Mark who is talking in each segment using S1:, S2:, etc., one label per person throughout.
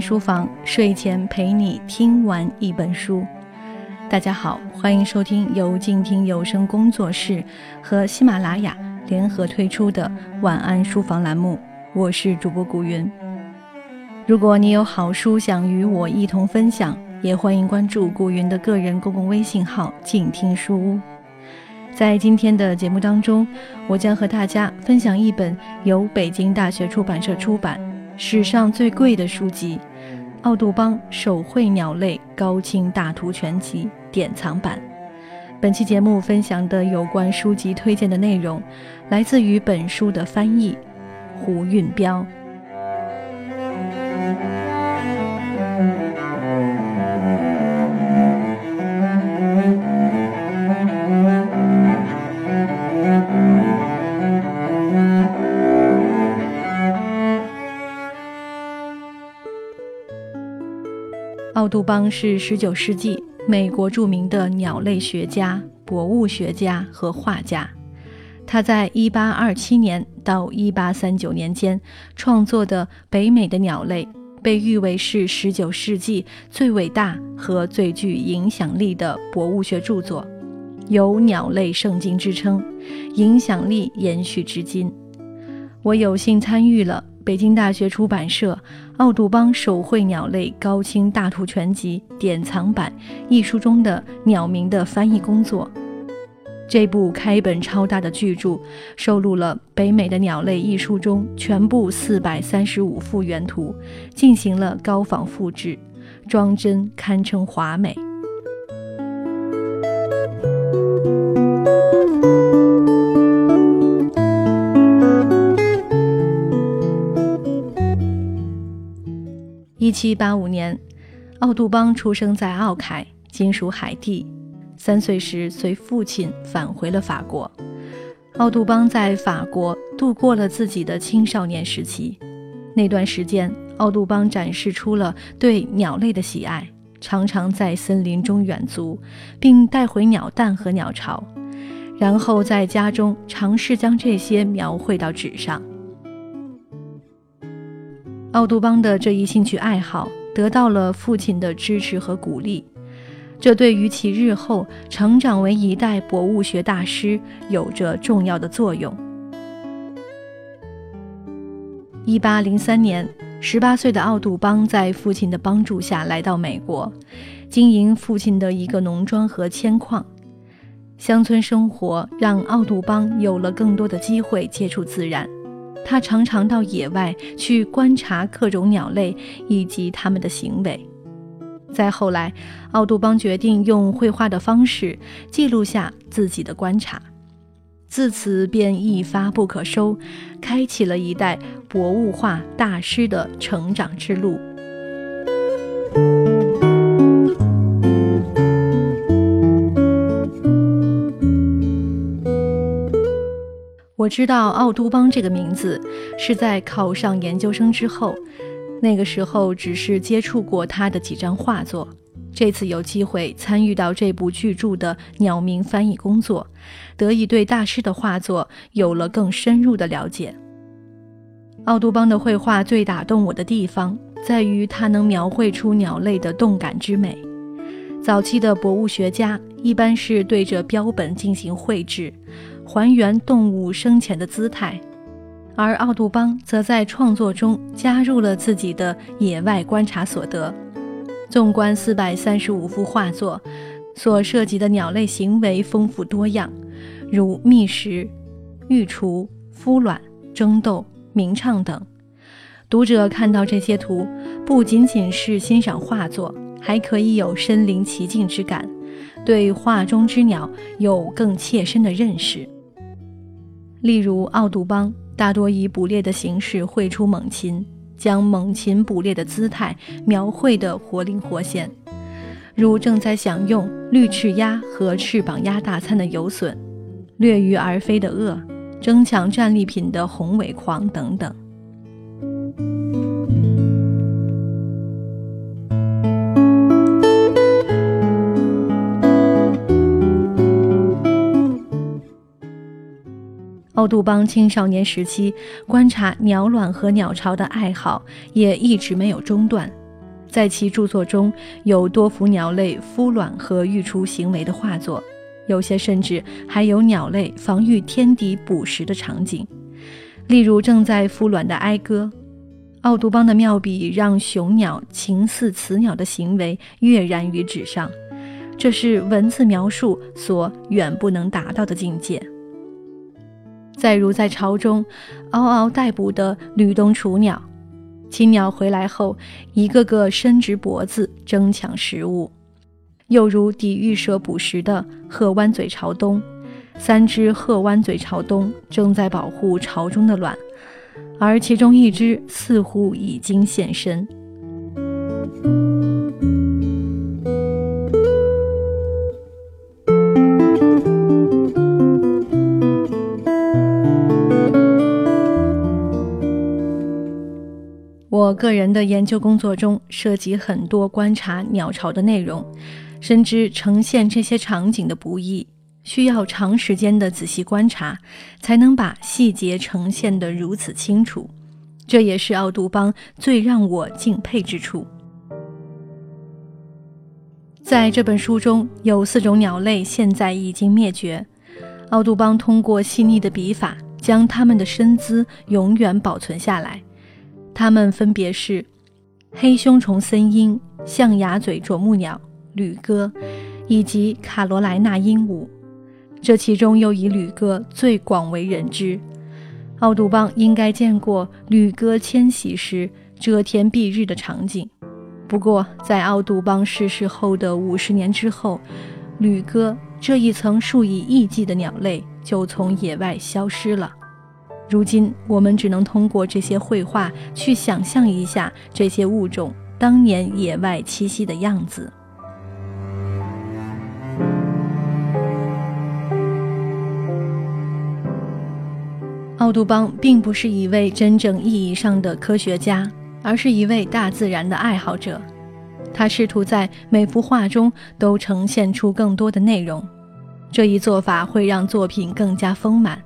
S1: 书房，睡前陪你听完一本书。大家好，欢迎收听由静听有声工作室和喜马拉雅联合推出的晚安书房栏目，我是主播古云。如果你有好书想与我一同分享，也欢迎关注古云的个人公共微信号“静听书屋”。在今天的节目当中，我将和大家分享一本由北京大学出版社出版。史上最贵的书籍，《奥杜邦手绘鸟类高清大图全集》典藏版。本期节目分享的有关书籍推荐的内容，来自于本书的翻译胡运彪。奥杜邦是19世纪美国著名的鸟类学家、博物学家和画家。他在1827年到1839年间创作的北美的鸟类，被誉为是19世纪最伟大和最具影响力的博物学著作，有“鸟类圣经”之称，影响力延续至今。我有幸参与了。北京大学出版社《奥杜邦手绘鸟类高清大图全集》典藏版一书中的鸟鸣的翻译工作。这部开本超大的巨著收录了《北美的鸟类》一书中全部四百三十五幅原图，进行了高仿复制，装帧堪称华美。七八五年，奥杜邦出生在奥凯，今属海地。三岁时，随父亲返回了法国。奥杜邦在法国度过了自己的青少年时期。那段时间，奥杜邦展示出了对鸟类的喜爱，常常在森林中远足，并带回鸟蛋和鸟巢，然后在家中尝试将这些描绘到纸上。奥杜邦的这一兴趣爱好得到了父亲的支持和鼓励，这对于其日后成长为一代博物学大师有着重要的作用。一八零三年，十八岁的奥杜邦在父亲的帮助下来到美国，经营父亲的一个农庄和铅矿。乡村生活让奥杜邦有了更多的机会接触自然。他常常到野外去观察各种鸟类以及它们的行为。再后来，奥杜邦决定用绘画的方式记录下自己的观察，自此便一发不可收，开启了一代博物画大师的成长之路。我知道奥杜邦这个名字是在考上研究生之后，那个时候只是接触过他的几张画作。这次有机会参与到这部巨著的鸟鸣翻译工作，得以对大师的画作有了更深入的了解。奥杜邦的绘画最打动我的地方在于他能描绘出鸟类的动感之美。早期的博物学家一般是对着标本进行绘制。还原动物生前的姿态，而奥杜邦则在创作中加入了自己的野外观察所得。纵观四百三十五幅画作，所涉及的鸟类行为丰富多样，如觅食、育雏、孵卵、争斗、鸣唱等。读者看到这些图，不仅仅是欣赏画作，还可以有身临其境之感，对画中之鸟有更切身的认识。例如，奥杜邦大多以捕猎的形式绘出猛禽，将猛禽捕猎的姿态描绘得活灵活现，如正在享用绿翅鸭和翅膀鸭大餐的游隼，掠鱼而飞的鳄，争抢战利品的红尾狂等等。奥杜邦青少年时期观察鸟卵和鸟巢的爱好也一直没有中断。在其著作中有多幅鸟类孵卵和育雏行为的画作，有些甚至还有鸟类防御天敌捕食的场景，例如正在孵卵的哀歌。奥杜邦的妙笔让雄鸟情似雌鸟的行为跃然于纸上，这是文字描述所远不能达到的境界。再如在巢中嗷嗷待哺的吕冬雏鸟，亲鸟回来后，一个个伸直脖子争抢食物；又如抵御蛇捕食的褐弯嘴朝东，三只褐弯嘴朝东正在保护巢中的卵。而其中一只似乎已经现身。我个人的研究工作中涉及很多观察鸟巢的内容，深知呈现这些场景的不易。需要长时间的仔细观察，才能把细节呈现得如此清楚。这也是奥杜邦最让我敬佩之处。在这本书中有四种鸟类现在已经灭绝，奥杜邦通过细腻的笔法将它们的身姿永远保存下来。它们分别是黑胸虫森鹰、象牙嘴啄木鸟、旅鸽，以及卡罗莱纳鹦鹉。这其中又以旅鸽最广为人知。奥杜邦应该见过旅鸽迁徙时遮天蔽日的场景。不过，在奥杜邦逝世后的五十年之后，旅鸽这一曾数以亿计的鸟类就从野外消失了。如今，我们只能通过这些绘画去想象一下这些物种当年野外栖息的样子。奥杜邦并不是一位真正意义上的科学家，而是一位大自然的爱好者。他试图在每幅画中都呈现出更多的内容，这一做法会让作品更加丰满，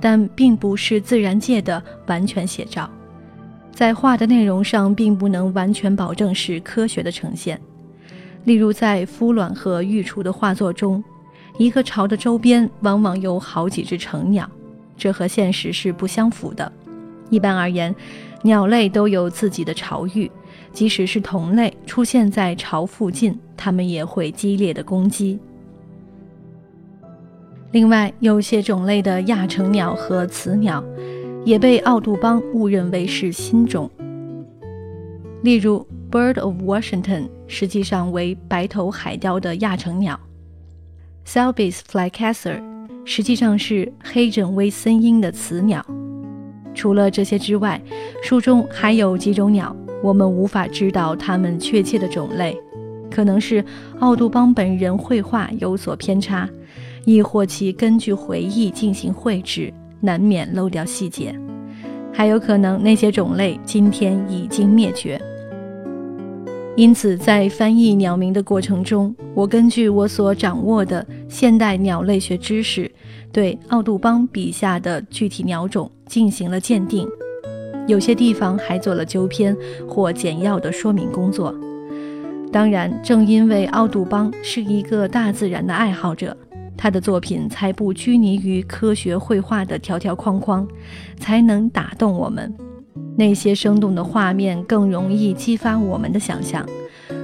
S1: 但并不是自然界的完全写照。在画的内容上，并不能完全保证是科学的呈现。例如，在孵卵和育雏的画作中，一个巢的周边往往有好几只成鸟。这和现实是不相符的。一般而言，鸟类都有自己的巢域，即使是同类出现在巢附近，它们也会激烈的攻击。另外，有些种类的亚成鸟和雌鸟也被奥杜邦误认为是新种。例如，Bird of Washington 实际上为白头海雕的亚成鸟，Selbis flycaster。实际上是黑枕威森鹰的雌鸟。除了这些之外，书中还有几种鸟，我们无法知道它们确切的种类，可能是奥杜邦本人绘画有所偏差，亦或其根据回忆进行绘制，难免漏掉细节。还有可能那些种类今天已经灭绝。因此，在翻译鸟鸣的过程中，我根据我所掌握的现代鸟类学知识，对奥杜邦笔下的具体鸟种进行了鉴定，有些地方还做了纠偏或简要的说明工作。当然，正因为奥杜邦是一个大自然的爱好者，他的作品才不拘泥于科学绘画的条条框框，才能打动我们。那些生动的画面更容易激发我们的想象，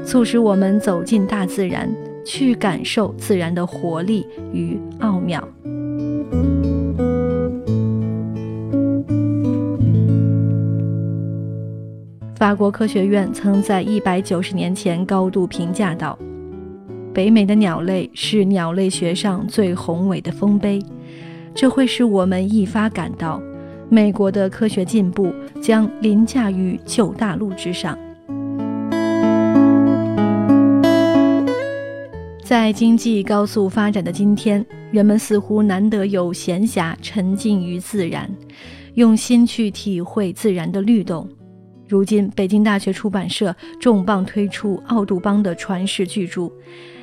S1: 促使我们走进大自然，去感受自然的活力与奥妙。法国科学院曾在一百九十年前高度评价道：“北美的鸟类是鸟类学上最宏伟的丰碑，这会使我们一发感到。”美国的科学进步将凌驾于旧大陆之上。在经济高速发展的今天，人们似乎难得有闲暇沉浸于自然，用心去体会自然的律动。如今，北京大学出版社重磅推出奥杜邦的传世巨著，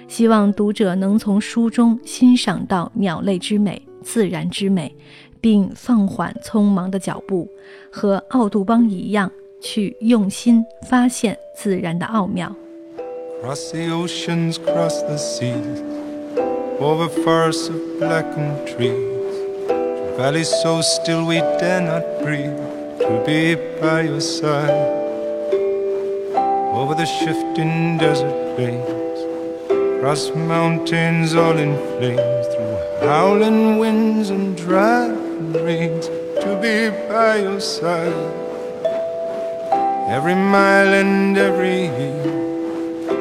S1: 希望读者能从书中欣赏到鸟类之美、自然之美。并放缓匆忙的脚步，和奥杜邦一样，去用心发现自然的奥妙。
S2: Cross the oceans, cross the seas, over forests of blackened trees, to valleys so still we dare not breathe, to be by your side. Over the shifting desert plains, cross mountains all in flames, through howling winds and driving rains, to be by your side. Every mile and every year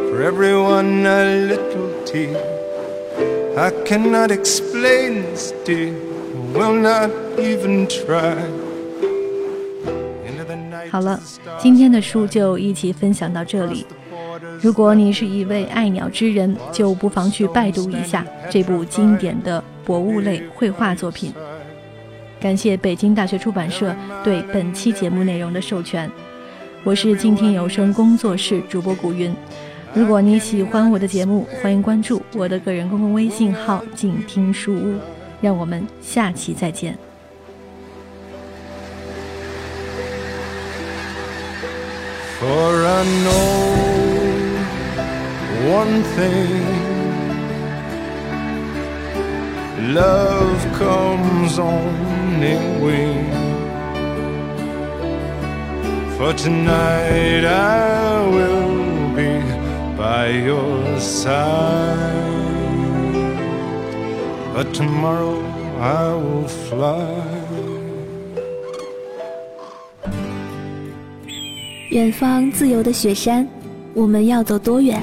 S2: for everyone a little tear. I cannot explain this, dear, will not even try.
S1: 好了，今天的书就一起分享到这里。 如果你是一位爱鸟之人，就不妨去拜读一下这部经典的博物类绘画作品。感谢北京大学出版社对本期节目内容的授权。我是静听有声工作室主播古云。如果你喜欢我的节目，欢迎关注我的个人公共微信号“静听书屋”。让我们下期再见。
S2: For I know one thing love comes on its wing. For tonight I will be by your side. But tomorrow I will fly.
S3: 远方自由的雪山，我们要走多远？